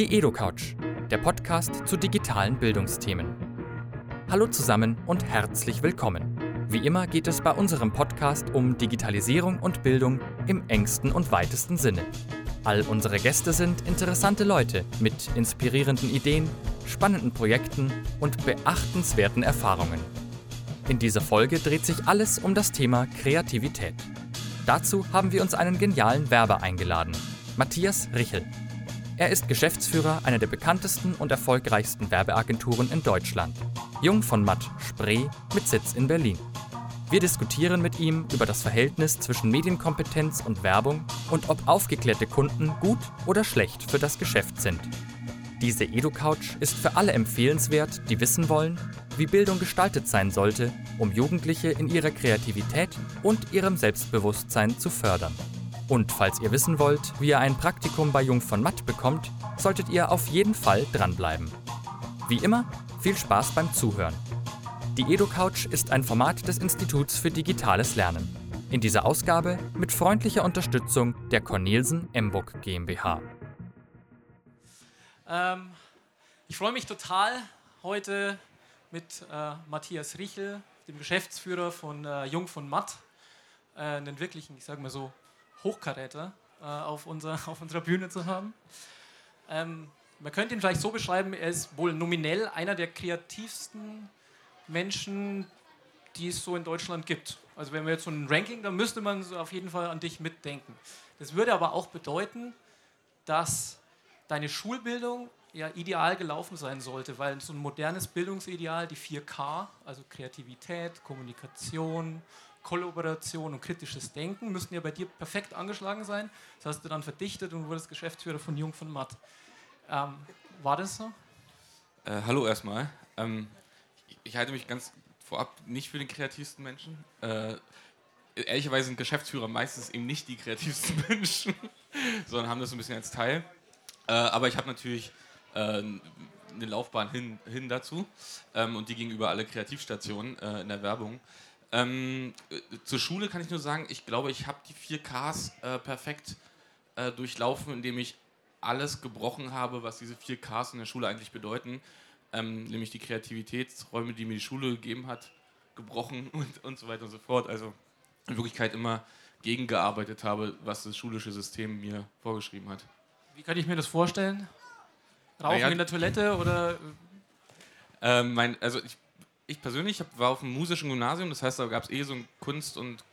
Die EdoCouch, der Podcast zu digitalen Bildungsthemen. Hallo zusammen und herzlich willkommen. Wie immer geht es bei unserem Podcast um Digitalisierung und Bildung im engsten und weitesten Sinne. All unsere Gäste sind interessante Leute mit inspirierenden Ideen, spannenden Projekten und beachtenswerten Erfahrungen. In dieser Folge dreht sich alles um das Thema Kreativität. Dazu haben wir uns einen genialen Werber eingeladen, Matthias Richel. Er ist Geschäftsführer einer der bekanntesten und erfolgreichsten Werbeagenturen in Deutschland, Jung von Matt Spree mit Sitz in Berlin. Wir diskutieren mit ihm über das Verhältnis zwischen Medienkompetenz und Werbung und ob aufgeklärte Kunden gut oder schlecht für das Geschäft sind. Diese EduCouch ist für alle empfehlenswert, die wissen wollen, wie Bildung gestaltet sein sollte, um Jugendliche in ihrer Kreativität und ihrem Selbstbewusstsein zu fördern. Und falls ihr wissen wollt, wie ihr ein Praktikum bei Jung von Matt bekommt, solltet ihr auf jeden Fall dranbleiben. Wie immer, viel Spaß beim Zuhören. Die EduCouch ist ein Format des Instituts für digitales Lernen. In dieser Ausgabe mit freundlicher Unterstützung der Cornelsen Emburg GmbH. Ähm, ich freue mich total, heute mit äh, Matthias Richel, dem Geschäftsführer von äh, Jung von Matt, äh, einen wirklichen, ich sage mal so, Hochkaräter äh, auf, unser, auf unserer Bühne zu haben. Ähm, man könnte ihn vielleicht so beschreiben, er ist wohl nominell einer der kreativsten Menschen, die es so in Deutschland gibt. Also wenn wir jetzt so ein Ranking, dann müsste man so auf jeden Fall an dich mitdenken. Das würde aber auch bedeuten, dass deine Schulbildung ja ideal gelaufen sein sollte, weil so ein modernes Bildungsideal, die 4K, also Kreativität, Kommunikation, Kollaboration und kritisches Denken müssten ja bei dir perfekt angeschlagen sein. Das hast du dann verdichtet und wurdest Geschäftsführer von Jung von Matt. Ähm, war das so? Äh, hallo erstmal. Ähm, ich, ich, halte mich ganz vorab nicht für den kreativsten Menschen. Äh, ehrlicherweise sind Geschäftsführer meistens eben nicht die kreativsten Menschen, sondern haben das ein bisschen als Teil. Äh, aber ich habe natürlich äh, eine Laufbahn hin, hin dazu ähm, und die gegenüber alle Kreativstationen äh, in der Werbung. Ähm, äh, zur Schule kann ich nur sagen, ich glaube, ich habe die 4Ks äh, perfekt äh, durchlaufen, indem ich alles gebrochen habe, was diese 4Ks in der Schule eigentlich bedeuten. Ähm, nämlich die Kreativitätsräume, die mir die Schule gegeben hat, gebrochen und, und so weiter und so fort. Also in Wirklichkeit immer gegengearbeitet habe, was das schulische System mir vorgeschrieben hat. Wie kann ich mir das vorstellen? Rauchen naja, in der Toilette oder? Ähm, mein, also ich ich persönlich war auf einem musischen Gymnasium, das heißt, da gab es eh so einen Kunst- und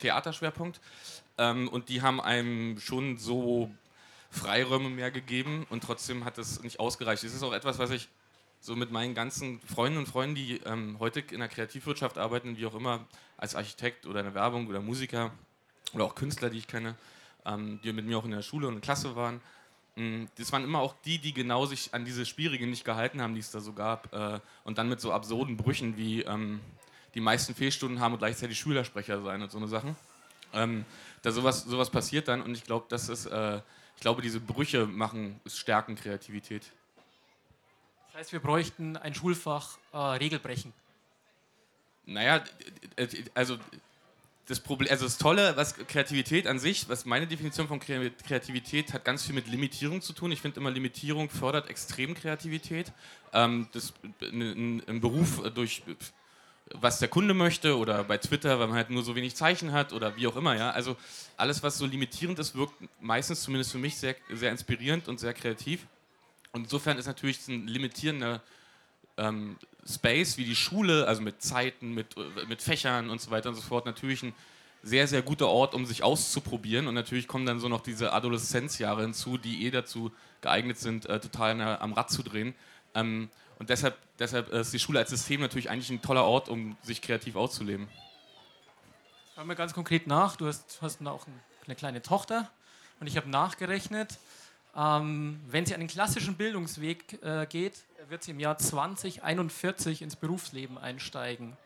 Theaterschwerpunkt. Ähm, und die haben einem schon so Freiräume mehr gegeben und trotzdem hat das nicht ausgereicht. Das ist auch etwas, was ich so mit meinen ganzen Freunden und Freunden, die ähm, heute in der Kreativwirtschaft arbeiten, wie auch immer, als Architekt oder in der Werbung oder Musiker oder auch Künstler, die ich kenne, ähm, die mit mir auch in der Schule und in der Klasse waren, das waren immer auch die, die genau sich an diese Schwierigen nicht gehalten haben, die es da so gab. Äh, und dann mit so absurden Brüchen wie ähm, die meisten Fehlstunden haben und gleichzeitig Schülersprecher sein und so eine Sachen. Ähm, da sowas, sowas passiert dann und ich glaube, das ist, äh, ich glaube, diese Brüche machen, stärken Kreativität. Das heißt, wir bräuchten ein Schulfach äh, Regelbrechen. Naja, also das Problem, also das Tolle, was Kreativität an sich, was meine Definition von Kreativität hat ganz viel mit Limitierung zu tun. Ich finde immer, Limitierung fördert extrem Kreativität. Ähm, das, ein, Beruf durch was der Kunde möchte oder bei Twitter, weil man halt nur so wenig Zeichen hat oder wie auch immer, ja. Also alles, was so limitierend ist, wirkt meistens zumindest für mich sehr, sehr inspirierend und sehr kreativ. Und insofern ist natürlich ein limitierender ähm, Space wie die Schule, also mit Zeiten, mit, mit Fächern und so weiter und so fort, natürlich ein sehr, sehr guter Ort, um sich auszuprobieren. Und natürlich kommen dann so noch diese Adoleszenzjahre hinzu, die eh dazu geeignet sind, äh, total der, am Rad zu drehen. Ähm, und deshalb, deshalb ist die Schule als System natürlich eigentlich ein toller Ort, um sich kreativ auszuleben. Schauen wir ganz konkret nach. Du hast, hast auch eine kleine Tochter und ich habe nachgerechnet, ähm, wenn sie einen klassischen Bildungsweg äh, geht, wird sie im Jahr 2041 ins Berufsleben einsteigen.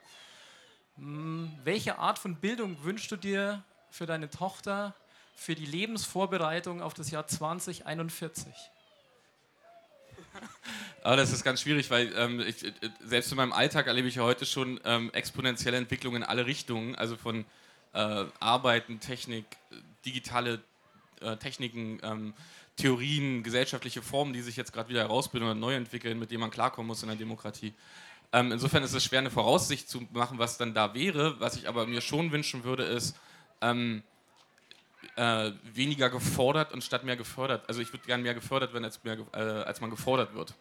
Hm, welche Art von Bildung wünschst du dir für deine Tochter für die Lebensvorbereitung auf das Jahr 2041? Aber das ist ganz schwierig, weil ähm, ich, äh, selbst in meinem Alltag erlebe ich ja heute schon ähm, exponentielle Entwicklungen in alle Richtungen, also von äh, Arbeiten, Technik, digitale äh, Techniken, ähm, Theorien, gesellschaftliche Formen, die sich jetzt gerade wieder herausbilden oder neu entwickeln, mit denen man klarkommen muss in der Demokratie. Ähm, insofern ist es schwer, eine Voraussicht zu machen, was dann da wäre. Was ich aber mir schon wünschen würde, ist ähm, äh, weniger gefordert und statt mehr gefördert. Also ich würde gerne mehr gefördert werden, als, mehr, äh, als man gefordert wird.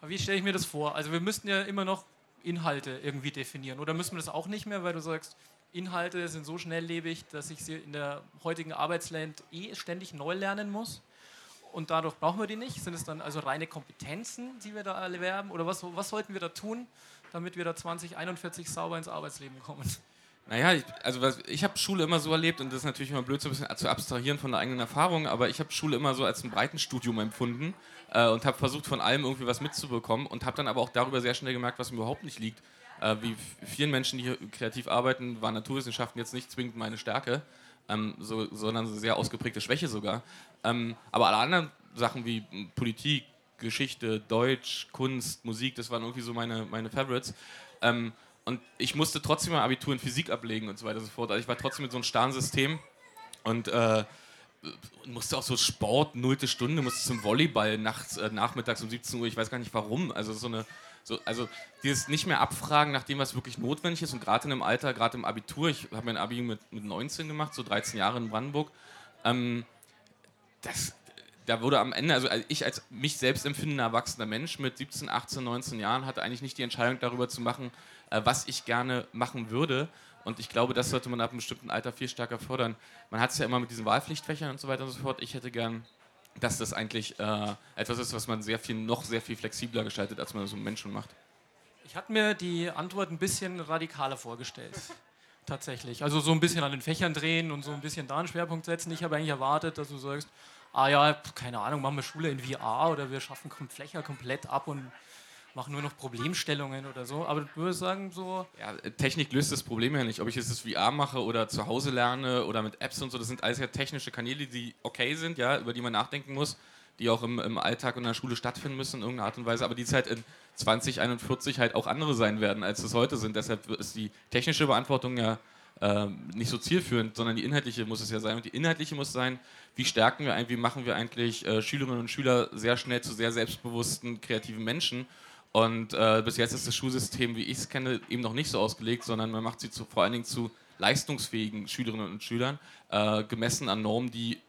Aber wie stelle ich mir das vor? Also wir müssten ja immer noch Inhalte irgendwie definieren. Oder müssen wir das auch nicht mehr, weil du sagst, Inhalte sind so schnelllebig, dass ich sie in der heutigen Arbeitsland eh ständig neu lernen muss? Und dadurch brauchen wir die nicht? Sind es dann also reine Kompetenzen, die wir da erwerben? Oder was, was sollten wir da tun, damit wir da 2041 sauber ins Arbeitsleben kommen? Naja, ich, also was, ich habe Schule immer so erlebt und das ist natürlich immer blöd, so ein bisschen zu abstrahieren von der eigenen Erfahrung, aber ich habe Schule immer so als ein Breitenstudium empfunden äh, und habe versucht, von allem irgendwie was mitzubekommen und habe dann aber auch darüber sehr schnell gemerkt, was mir überhaupt nicht liegt. Äh, wie vielen Menschen, die hier kreativ arbeiten, waren Naturwissenschaften jetzt nicht zwingend meine Stärke, ähm, so, sondern eine sehr ausgeprägte Schwäche sogar. Ähm, aber alle anderen Sachen wie Politik, Geschichte, Deutsch, Kunst, Musik, das waren irgendwie so meine, meine Favorites. Ähm, und ich musste trotzdem mein Abitur in Physik ablegen und so weiter und so fort. Also ich war trotzdem mit so einem starren System und äh, musste auch so Sport, nullte Stunde, musste zum Volleyball nachts, äh, nachmittags um 17 Uhr, ich weiß gar nicht warum. Also so eine, so, also dieses nicht mehr abfragen nach dem, was wirklich notwendig ist und gerade in einem Alter, gerade im Abitur, ich habe mein Abi mit, mit 19 gemacht, so 13 Jahre in Brandenburg, ähm, das, da wurde am Ende, also ich als mich selbst empfindender erwachsener Mensch mit 17, 18, 19 Jahren hatte eigentlich nicht die Entscheidung darüber zu machen, äh, was ich gerne machen würde. Und ich glaube, das sollte man ab einem bestimmten Alter viel stärker fördern. Man hat es ja immer mit diesen Wahlpflichtfächern und so weiter und so fort. Ich hätte gern, dass das eigentlich äh, etwas ist, was man sehr viel, noch sehr viel flexibler gestaltet, als man das mit Menschen macht. Ich hatte mir die Antwort ein bisschen radikaler vorgestellt. Tatsächlich. Also so ein bisschen an den Fächern drehen und so ein bisschen da einen Schwerpunkt setzen. Ich habe eigentlich erwartet, dass du sagst, ah ja, keine Ahnung, machen wir Schule in VR oder wir schaffen Flächer komplett ab und machen nur noch Problemstellungen oder so. Aber ich würde sagen, so. Ja, Technik löst das Problem ja nicht. Ob ich jetzt das VR mache oder zu Hause lerne oder mit Apps und so, das sind alles ja technische Kanäle, die okay sind, ja, über die man nachdenken muss, die auch im, im Alltag und in der Schule stattfinden müssen in irgendeiner Art und Weise, aber die halt in 2041 halt auch andere sein werden, als es heute sind. Deshalb ist die technische Beantwortung ja äh, nicht so zielführend, sondern die inhaltliche muss es ja sein. Und die inhaltliche muss sein, wie stärken wir eigentlich, wie machen wir eigentlich äh, Schülerinnen und Schüler sehr schnell zu sehr selbstbewussten, kreativen Menschen. Und äh, bis jetzt ist das Schulsystem, wie ich es kenne, eben noch nicht so ausgelegt, sondern man macht sie zu, vor allen Dingen zu leistungsfähigen Schülerinnen und Schülern, äh, gemessen an Normen, die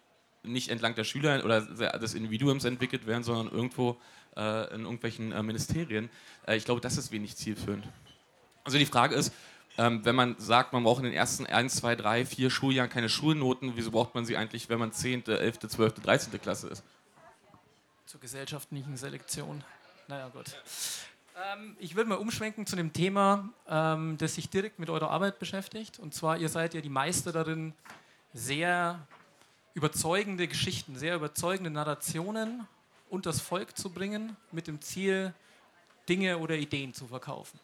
nicht entlang der Schüler oder des Individuums entwickelt werden, sondern irgendwo äh, in irgendwelchen äh, Ministerien. ich glaube, das ist wenig zielführend. Also die Frage ist, ähm, wenn man sagt, man braucht in den ersten 1, 2, 3, 4 Schuljahren keine Schulnoten, wieso braucht man sie eigentlich, wenn man 10., 11., 12., 13. Klasse ist? Zur gesellschaftlichen Selektion. Naja, gut. Ähm, ich würde mal umschwenken zu einem Thema, ähm, das sich direkt mit eurer Arbeit beschäftigt. Und zwar, ihr seid ja die Meister darin, sehr überzeugende Geschichten, sehr überzeugende Narrationen und das Volk zu bringen, mit dem Ziel, Dinge oder Ideen zu verkaufen.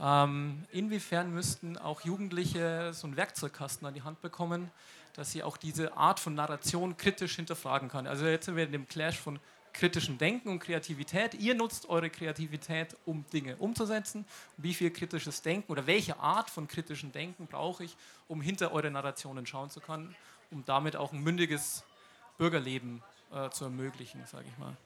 Ähm, inwiefern müssten auch Jugendliche so einen Werkzeugkasten an die Hand bekommen, dass sie auch diese Art von Narration kritisch hinterfragen kann? Also jetzt sind wir in dem Clash von kritischem Denken und Kreativität. Ihr nutzt eure Kreativität, um Dinge umzusetzen. Wie viel kritisches Denken oder welche Art von kritischem Denken brauche ich, um hinter eure Narrationen schauen zu können, um damit auch ein mündiges Bürgerleben äh, zu ermöglichen, sage ich mal.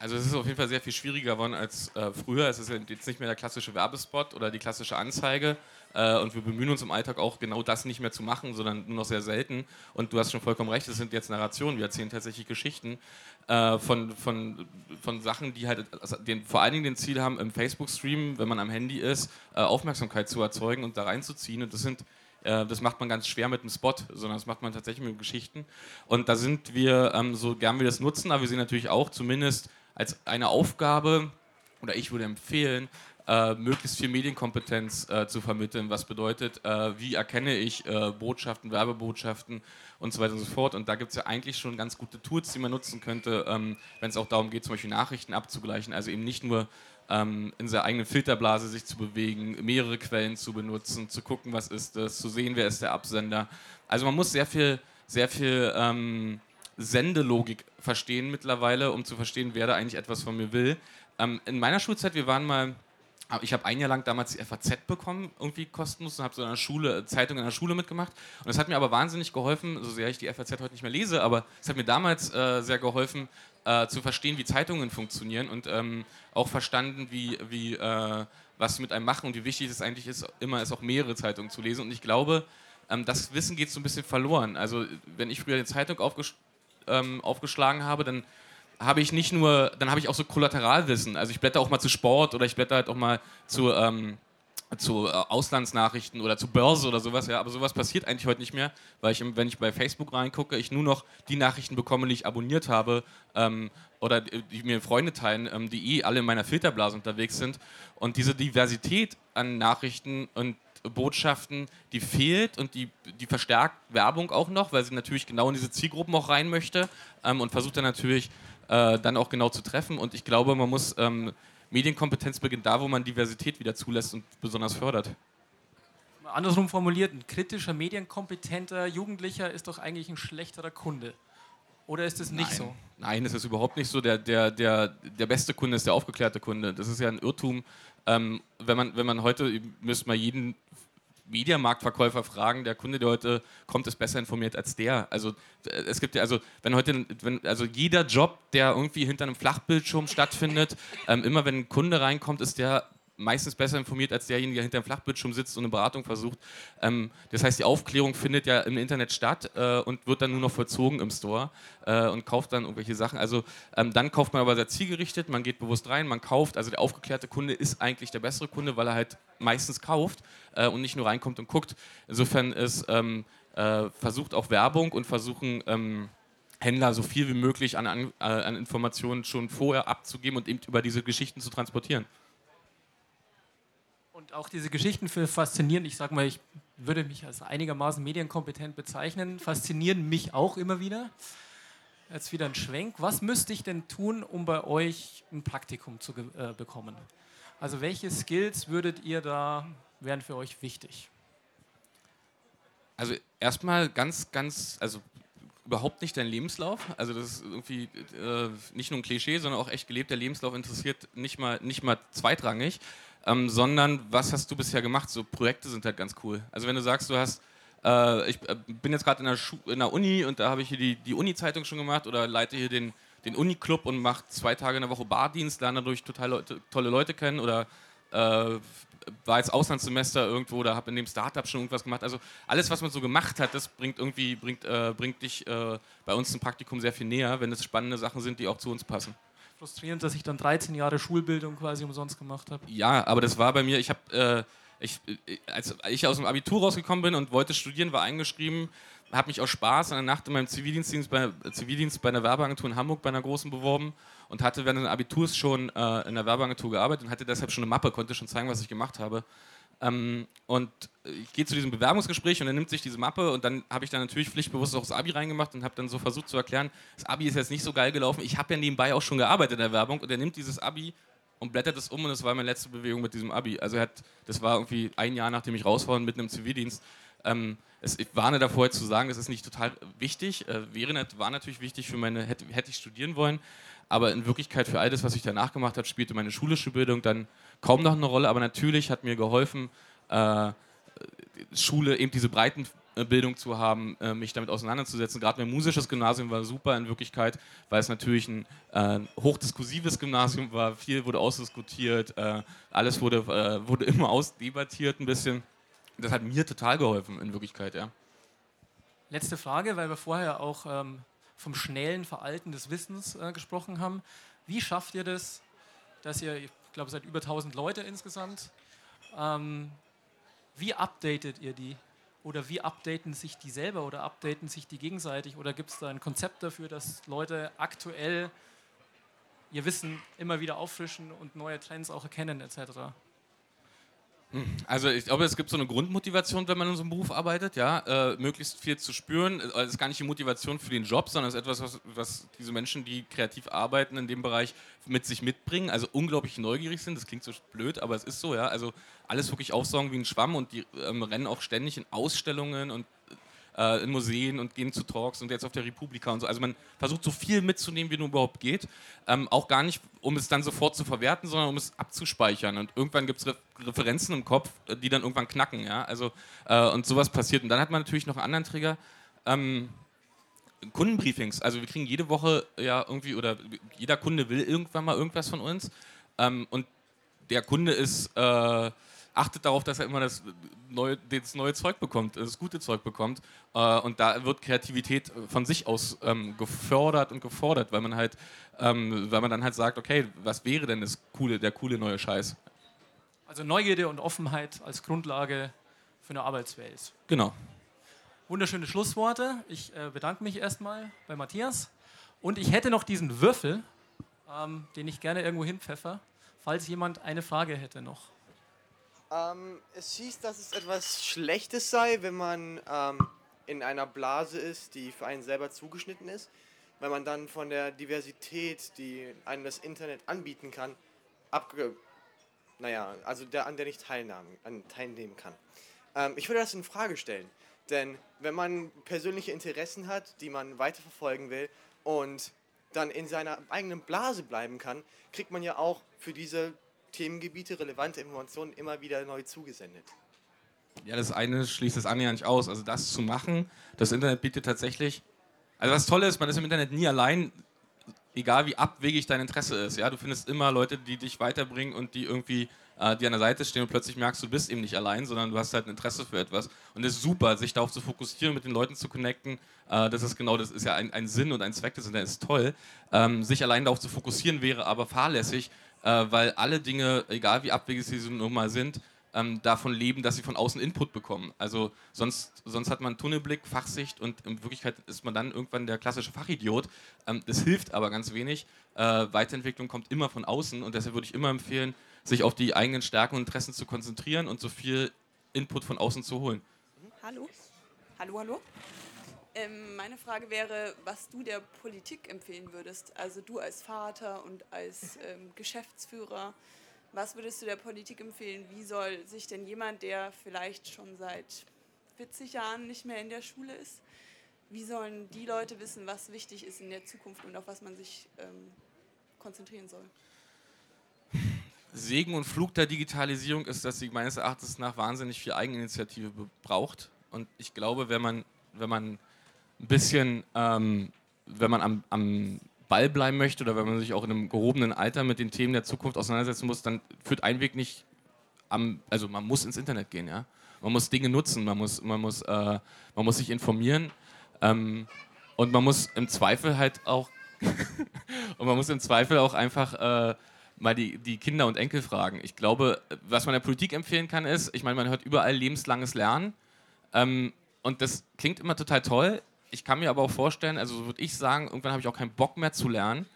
Also es ist auf jeden Fall sehr viel schwieriger geworden als äh, früher. Es ist jetzt nicht mehr der klassische Werbespot oder die klassische Anzeige. Äh, und wir bemühen uns im Alltag auch genau das nicht mehr zu machen, sondern nur noch sehr selten. Und du hast schon vollkommen recht, es sind jetzt Narrationen. Wir erzählen tatsächlich Geschichten äh, von, von, von Sachen, die halt also den, vor allen Dingen den Ziel haben, im Facebook-Stream, wenn man am Handy ist, äh, Aufmerksamkeit zu erzeugen und da reinzuziehen. Und das sind äh, das macht man ganz schwer mit einem Spot, sondern das macht man tatsächlich mit Geschichten. Und da sind wir, ähm, so gern wir das nutzen, aber wir sehen natürlich auch zumindest als eine Aufgabe, oder ich würde empfehlen, äh, möglichst viel Medienkompetenz äh, zu vermitteln, was bedeutet, äh, wie erkenne ich äh, Botschaften, Werbebotschaften und so weiter und so fort. Und da gibt es ja eigentlich schon ganz gute Tools, die man nutzen könnte, ähm, wenn es auch darum geht, zum Beispiel Nachrichten abzugleichen. Also eben nicht nur ähm, in seiner eigenen Filterblase sich zu bewegen, mehrere Quellen zu benutzen, zu gucken, was ist das, zu sehen, wer ist der Absender. Also man muss sehr viel, sehr viel ähm, Sendelogik verstehen mittlerweile, um zu verstehen, wer da eigentlich etwas von mir will. Ähm, in meiner Schulzeit, wir waren mal ich habe ein Jahr lang damals die FAZ bekommen, irgendwie kostenlos, und habe so eine Schule, Zeitung in der Schule mitgemacht. Und das hat mir aber wahnsinnig geholfen, so sehr ich die FAZ heute nicht mehr lese, aber es hat mir damals äh, sehr geholfen, äh, zu verstehen, wie Zeitungen funktionieren und ähm, auch verstanden, wie, wie äh, was sie mit einem machen und wie wichtig es eigentlich ist, immer ist auch mehrere Zeitungen zu lesen. Und ich glaube, ähm, das Wissen geht so ein bisschen verloren. Also wenn ich früher eine Zeitung aufges ähm, aufgeschlagen habe, dann habe ich nicht nur, dann habe ich auch so Kollateralwissen. Also ich blätter auch mal zu Sport oder ich blätter halt auch mal zu, ähm, zu äh, Auslandsnachrichten oder zu Börse oder sowas. Ja, aber sowas passiert eigentlich heute nicht mehr, weil ich, wenn ich bei Facebook reingucke, ich nur noch die Nachrichten bekomme, die ich abonniert habe ähm, oder die mir Freunde teilen, ähm, die eh alle in meiner Filterblase unterwegs sind. Und diese Diversität an Nachrichten und Botschaften, die fehlt und die, die verstärkt Werbung auch noch, weil sie natürlich genau in diese Zielgruppen auch rein möchte ähm, und versucht dann natürlich äh, dann auch genau zu treffen. Und ich glaube, man muss, ähm, Medienkompetenz beginnt da, wo man Diversität wieder zulässt und besonders fördert. Andersrum formuliert, ein kritischer, medienkompetenter Jugendlicher ist doch eigentlich ein schlechterer Kunde. Oder ist es nicht Nein. so? Nein, das ist überhaupt nicht so. Der, der, der, der beste Kunde ist der aufgeklärte Kunde. Das ist ja ein Irrtum. Ähm, wenn, man, wenn man heute, müsste man jeden Mediamarktverkäufer fragen, der Kunde, der heute kommt, ist besser informiert als der. Also äh, es gibt ja, also wenn heute, wenn, also jeder Job, der irgendwie hinter einem Flachbildschirm stattfindet, ähm, immer wenn ein Kunde reinkommt, ist der meistens besser informiert als derjenige, der hinter dem Flachbildschirm sitzt und eine Beratung versucht. Ähm, das heißt, die Aufklärung findet ja im Internet statt äh, und wird dann nur noch vollzogen im Store äh, und kauft dann irgendwelche Sachen. Also ähm, dann kauft man aber sehr zielgerichtet, man geht bewusst rein, man kauft. Also der aufgeklärte Kunde ist eigentlich der bessere Kunde, weil er halt meistens kauft äh, und nicht nur reinkommt und guckt. Insofern ist ähm, äh, versucht auch Werbung und versuchen ähm, Händler so viel wie möglich an, an, äh, an Informationen schon vorher abzugeben und eben über diese Geschichten zu transportieren. Und auch diese Geschichten für faszinieren, ich sage mal, ich würde mich als einigermaßen medienkompetent bezeichnen, faszinieren mich auch immer wieder. Jetzt wieder ein Schwenk. Was müsste ich denn tun, um bei euch ein Praktikum zu äh, bekommen? Also welche Skills würdet ihr da, wären für euch wichtig? Also erstmal ganz, ganz, also überhaupt nicht dein Lebenslauf. Also das ist irgendwie äh, nicht nur ein Klischee, sondern auch echt gelebt. Der Lebenslauf interessiert nicht mal, nicht mal zweitrangig ähm, sondern was hast du bisher gemacht? So Projekte sind halt ganz cool. Also wenn du sagst, du hast, äh, ich äh, bin jetzt gerade in, in, der Uni und da habe ich hier die, die Uni-Zeitung schon gemacht oder leite hier den, den Uni-Club und mache zwei Tage in der Woche Bardienst, lerne dadurch total Leute, tolle Leute kennen oder äh, war jetzt Auslandssemester irgendwo oder habe in dem Startup schon irgendwas gemacht. Also alles, was man so gemacht hat, das bringt irgendwie bringt, äh, bringt dich äh, bei uns im Praktikum sehr viel näher, wenn es spannende Sachen sind, die auch zu uns passen frustrierend, dass ich dann 13 Jahre Schulbildung quasi umsonst gemacht habe. Ja, aber das war bei mir, ich habe, äh, ich, als ich aus dem Abitur rausgekommen bin und wollte studieren, war eingeschrieben, habe mich aus Spaß an der Nacht in meinem Zivildienst bei, Zivildienst bei einer Werbeagentur in Hamburg bei einer großen beworben und hatte während des Abiturs schon äh, in der Werbeagentur gearbeitet und hatte deshalb schon eine Mappe, konnte schon zeigen, was ich gemacht habe. Ähm, und ich gehe zu diesem Bewerbungsgespräch und er nimmt sich diese Mappe und dann habe ich dann natürlich pflichtbewusst auch das Abi reingemacht und habe dann so versucht zu erklären, das Abi ist jetzt nicht so geil gelaufen. Ich habe ja nebenbei auch schon gearbeitet in der Werbung und er nimmt dieses Abi und blättert es um und das war meine letzte Bewegung mit diesem Abi. Also hat, das war irgendwie ein Jahr nachdem ich raus war mitten im Zivildienst. Ähm, es, ich warne davor zu sagen, das ist nicht total wichtig. Äh, wäre, war natürlich wichtig für meine, hätte, hätte ich studieren wollen, aber in Wirklichkeit für all das, was ich danach gemacht habe, spielte meine schulische Bildung dann kaum noch eine Rolle. Aber natürlich hat mir geholfen, äh, Schule eben diese Breitenbildung zu haben, äh, mich damit auseinanderzusetzen. Gerade mein musisches Gymnasium war super in Wirklichkeit, weil es natürlich ein äh, hochdiskursives Gymnasium war. Viel wurde ausdiskutiert, äh, alles wurde, äh, wurde immer ausdebattiert ein bisschen. Das hat mir total geholfen in Wirklichkeit, ja. Letzte Frage, weil wir vorher auch ähm, vom schnellen Veralten des Wissens äh, gesprochen haben. Wie schafft ihr das, dass ihr, ich glaube, seid über 1000 Leute insgesamt, ähm, wie updatet ihr die? Oder wie updaten sich die selber oder updaten sich die gegenseitig? Oder gibt es da ein Konzept dafür, dass Leute aktuell ihr Wissen immer wieder auffrischen und neue Trends auch erkennen etc.? Also ich glaube, es gibt so eine Grundmotivation, wenn man in so einem Beruf arbeitet, ja, äh, möglichst viel zu spüren. Also es ist gar nicht die Motivation für den Job, sondern es ist etwas, was, was, diese Menschen, die kreativ arbeiten in dem Bereich, mit sich mitbringen. Also unglaublich neugierig sind. Das klingt so blöd, aber es ist so, ja. Also alles wirklich aufsaugen wie ein Schwamm und die ähm, rennen auch ständig in Ausstellungen und äh, in Museen und gehen zu Talks und jetzt auf der Republika und so. Also man versucht so viel mitzunehmen, wie nur überhaupt geht. Ähm, auch gar nicht, um es dann sofort zu verwerten, sondern um es abzuspeichern. Und irgendwann gibt es Re Referenzen im Kopf, äh, die dann irgendwann knacken. Ja? Also, äh, und sowas passiert. Und dann hat man natürlich noch einen anderen Trigger. Ähm, Kundenbriefings. Also wir kriegen jede Woche ja irgendwie, oder jeder Kunde will irgendwann mal irgendwas von uns. Ähm, und der Kunde ist, äh, achtet darauf, dass er immer das neue, das neue Zeug bekommt, das gute Zeug bekommt. Äh, und da wird Kreativität von sich aus ähm, gefördert und gefordert, weil man halt, ähm, weil man dann halt sagt, okay, was wäre denn das coole, der coole neue Scheiß? Also Neugierde und Offenheit als Grundlage für eine Arbeitswelt. Genau. Wunderschöne Schlussworte. Ich äh, bedanke mich erstmal bei Matthias. Und ich hätte noch diesen Würfel, ähm, den ich gerne irgendwo hinpfeffer, falls jemand eine Frage hätte noch. Ähm, es hieß, dass es etwas Schlechtes sei, wenn man ähm, in einer Blase ist, die für einen selber zugeschnitten ist, weil man dann von der Diversität, die einem das Internet anbieten kann, abge... Naja, also der, an der nicht teilnahmen, an, teilnehmen kann. Ähm, ich würde das in Frage stellen, denn wenn man persönliche Interessen hat, die man weiterverfolgen will und dann in seiner eigenen Blase bleiben kann, kriegt man ja auch für diese Themengebiete relevante Informationen immer wieder neu zugesendet. Ja, das eine schließt das andere ja nicht aus. Also das zu machen, das Internet bietet tatsächlich. Also was toll ist, man ist im Internet nie allein, egal wie abwegig dein Interesse ist. Ja, du findest immer Leute, die dich weiterbringen und die irgendwie äh, die an der Seite stehen und plötzlich merkst, du bist eben nicht allein, sondern du hast halt ein Interesse für etwas. Und es ist super, sich darauf zu fokussieren, mit den Leuten zu connecten. Äh, das ist genau, das ist ja ein, ein Sinn und ein Zweck des Internets, toll. Ähm, sich allein darauf zu fokussieren wäre aber fahrlässig, äh, weil alle Dinge, egal wie abwegig sie nun mal sind, ähm, davon leben, dass sie von außen Input bekommen. Also sonst, sonst hat man Tunnelblick, Fachsicht und in Wirklichkeit ist man dann irgendwann der klassische Fachidiot. Ähm, das hilft aber ganz wenig. Äh, Weiterentwicklung kommt immer von außen und deshalb würde ich immer empfehlen, sich auf die eigenen Stärken und Interessen zu konzentrieren und so viel Input von außen zu holen. Hallo? Hallo, hallo? Ähm, meine Frage wäre, was du der Politik empfehlen würdest. Also du als Vater und als ähm, Geschäftsführer, was würdest du der Politik empfehlen? Wie soll sich denn jemand, der vielleicht schon seit 40 Jahren nicht mehr in der Schule ist, wie sollen die Leute wissen, was wichtig ist in der Zukunft und auf was man sich ähm, konzentrieren soll? Segen und Flug der Digitalisierung ist, dass sie meines Erachtens nach wahnsinnig viel Eigeninitiative braucht. Und ich glaube, wenn man, wenn man ein bisschen, ähm, wenn man am, am Ball bleiben möchte oder wenn man sich auch in einem gehobenen Alter mit den Themen der Zukunft auseinandersetzen muss, dann führt ein Weg nicht am, also man muss ins Internet gehen, ja. Man muss Dinge nutzen, man muss, man muss, äh, man muss sich informieren ähm, und man muss im Zweifel halt auch und man muss im Zweifel auch einfach äh, mal die, die Kinder und Enkel fragen. Ich glaube, was man der Politik empfehlen kann, ist, ich meine, man hört überall lebenslanges Lernen. Ähm, und das klingt immer total toll. Ich kann mir aber auch vorstellen, also würde ich sagen, irgendwann habe ich auch keinen Bock mehr zu lernen.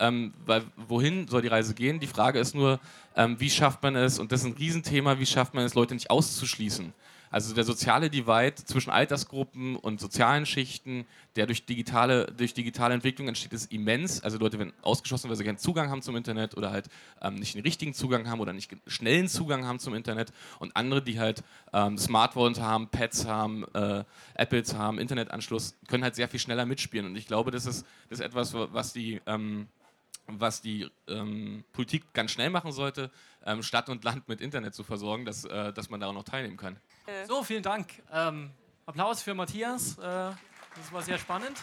Ähm, weil wohin soll die Reise gehen? Die Frage ist nur, ähm, wie schafft man es, und das ist ein Riesenthema, wie schafft man es, Leute nicht auszuschließen? Also der soziale Divide zwischen Altersgruppen und sozialen Schichten, der durch digitale, durch digitale Entwicklung entsteht, ist immens. Also Leute werden ausgeschlossen, weil sie keinen Zugang haben zum Internet oder halt ähm, nicht den richtigen Zugang haben oder nicht schnellen Zugang haben zum Internet. Und andere, die halt ähm, Smartphones haben, Pads haben, äh, Apples haben, Internetanschluss, können halt sehr viel schneller mitspielen. Und ich glaube, das ist, das ist etwas, was die... Ähm, was die ähm, Politik ganz schnell machen sollte, ähm, Stadt und Land mit Internet zu versorgen, dass, äh, dass man da auch noch teilnehmen kann. So, vielen Dank. Ähm, Applaus für Matthias. Äh, das war sehr spannend.